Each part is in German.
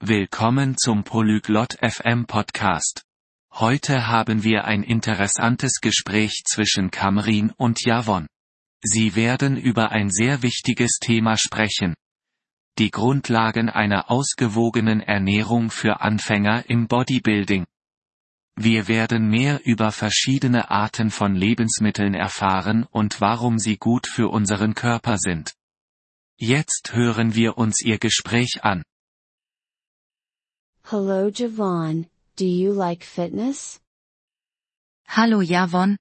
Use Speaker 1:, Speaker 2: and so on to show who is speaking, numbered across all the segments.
Speaker 1: Willkommen zum Polyglot FM Podcast. Heute haben wir ein interessantes Gespräch zwischen Kamrin und Javon. Sie werden über ein sehr wichtiges Thema sprechen. Die Grundlagen einer ausgewogenen Ernährung für Anfänger im Bodybuilding. Wir werden mehr über verschiedene Arten von Lebensmitteln erfahren und warum sie gut für unseren Körper sind. Jetzt hören wir uns ihr Gespräch an.
Speaker 2: Hello Javon, do you like fitness?
Speaker 3: Hallo Javon,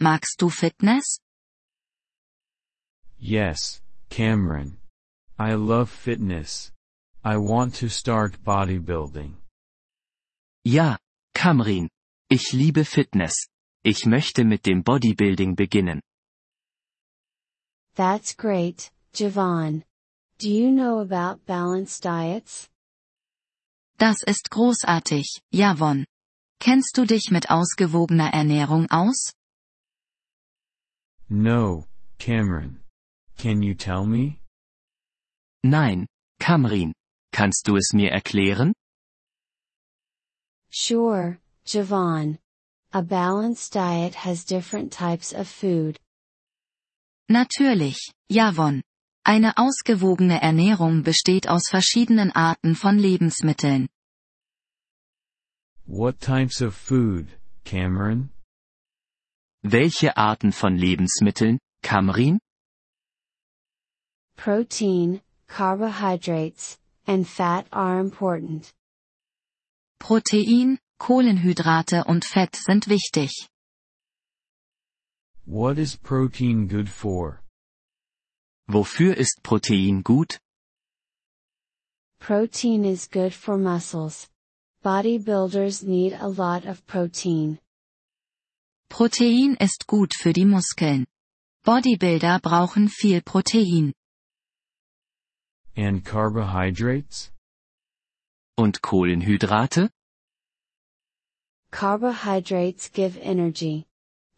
Speaker 3: magst du Fitness?
Speaker 4: Yes, Cameron. I love fitness. I want to start bodybuilding.
Speaker 5: Ja, Kamrin. Ich liebe Fitness. Ich möchte mit dem Bodybuilding beginnen.
Speaker 2: That's great, Javon. Do you know about balanced diets?
Speaker 3: Das ist großartig, Javon. Kennst du dich mit ausgewogener Ernährung aus?
Speaker 4: No, Cameron. Can you tell me?
Speaker 5: Nein, Kamrin. Kannst du es mir erklären?
Speaker 2: Sure, Javon. A balanced diet has different types of food.
Speaker 3: Natürlich, Javon. Eine ausgewogene Ernährung besteht aus verschiedenen Arten von Lebensmitteln.
Speaker 4: What types of food, Cameron?
Speaker 5: Welche Arten von Lebensmitteln, Kamrin?
Speaker 2: Protein, carbohydrates, and fat are important.
Speaker 3: Protein, Kohlenhydrate und Fett sind wichtig.
Speaker 4: What is protein good for?
Speaker 5: Wofür ist Protein gut?
Speaker 2: Protein is good for muscles. Bodybuilders need a lot of protein.
Speaker 3: Protein ist gut für die Muskeln. Bodybuilder brauchen viel Protein.
Speaker 4: And carbohydrates?
Speaker 5: Und Kohlenhydrate?
Speaker 2: Carbohydrates give energy.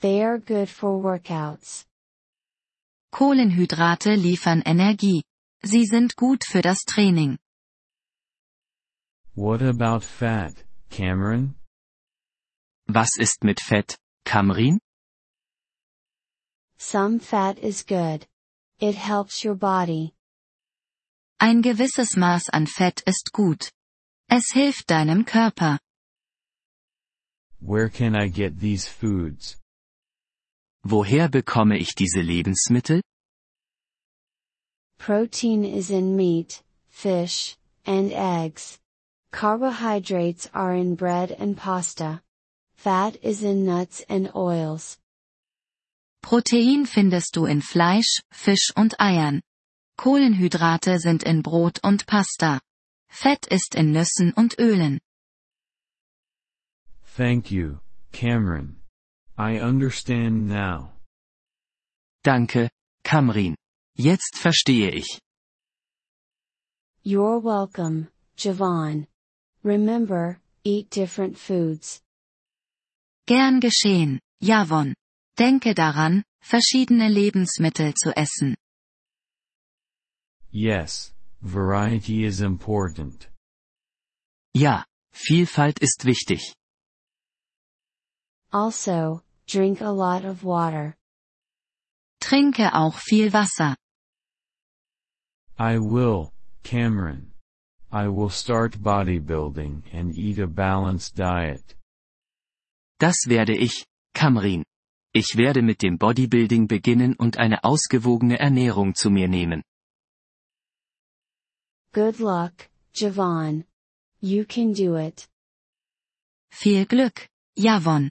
Speaker 2: They are good for workouts.
Speaker 3: Kohlenhydrate liefern Energie. Sie sind gut für das Training.
Speaker 4: What about fat, Cameron?
Speaker 5: Was ist mit Fett, Kamrin?
Speaker 2: Some fat is good. It helps your body.
Speaker 3: Ein gewisses Maß an Fett ist gut. Es hilft deinem Körper.
Speaker 4: Where can I get these foods?
Speaker 5: Woher bekomme ich diese Lebensmittel?
Speaker 2: Protein is in meat, fish, and eggs. Carbohydrates are in bread and pasta. Fat is in nuts and oils.
Speaker 3: Protein findest du in Fleisch, Fisch und Eiern. Kohlenhydrate sind in Brot und Pasta. Fett ist in Nüssen und Ölen.
Speaker 4: Thank you, Cameron. I understand now.
Speaker 5: Danke, Kamrin. Jetzt verstehe ich.
Speaker 2: You're welcome, Javon. Remember, eat different foods.
Speaker 3: Gern geschehen, Javon. Denke daran, verschiedene Lebensmittel zu essen.
Speaker 4: Yes, variety is important.
Speaker 5: Ja, Vielfalt ist wichtig.
Speaker 2: Also, drink a lot of water.
Speaker 3: Trinke auch viel Wasser.
Speaker 4: I will, Cameron. I will start bodybuilding and eat a balanced diet.
Speaker 5: Das werde ich, Kamrin. Ich werde mit dem Bodybuilding beginnen und eine ausgewogene Ernährung zu mir nehmen.
Speaker 2: Good luck, Javon. You can do it.
Speaker 3: Viel Glück, Javon.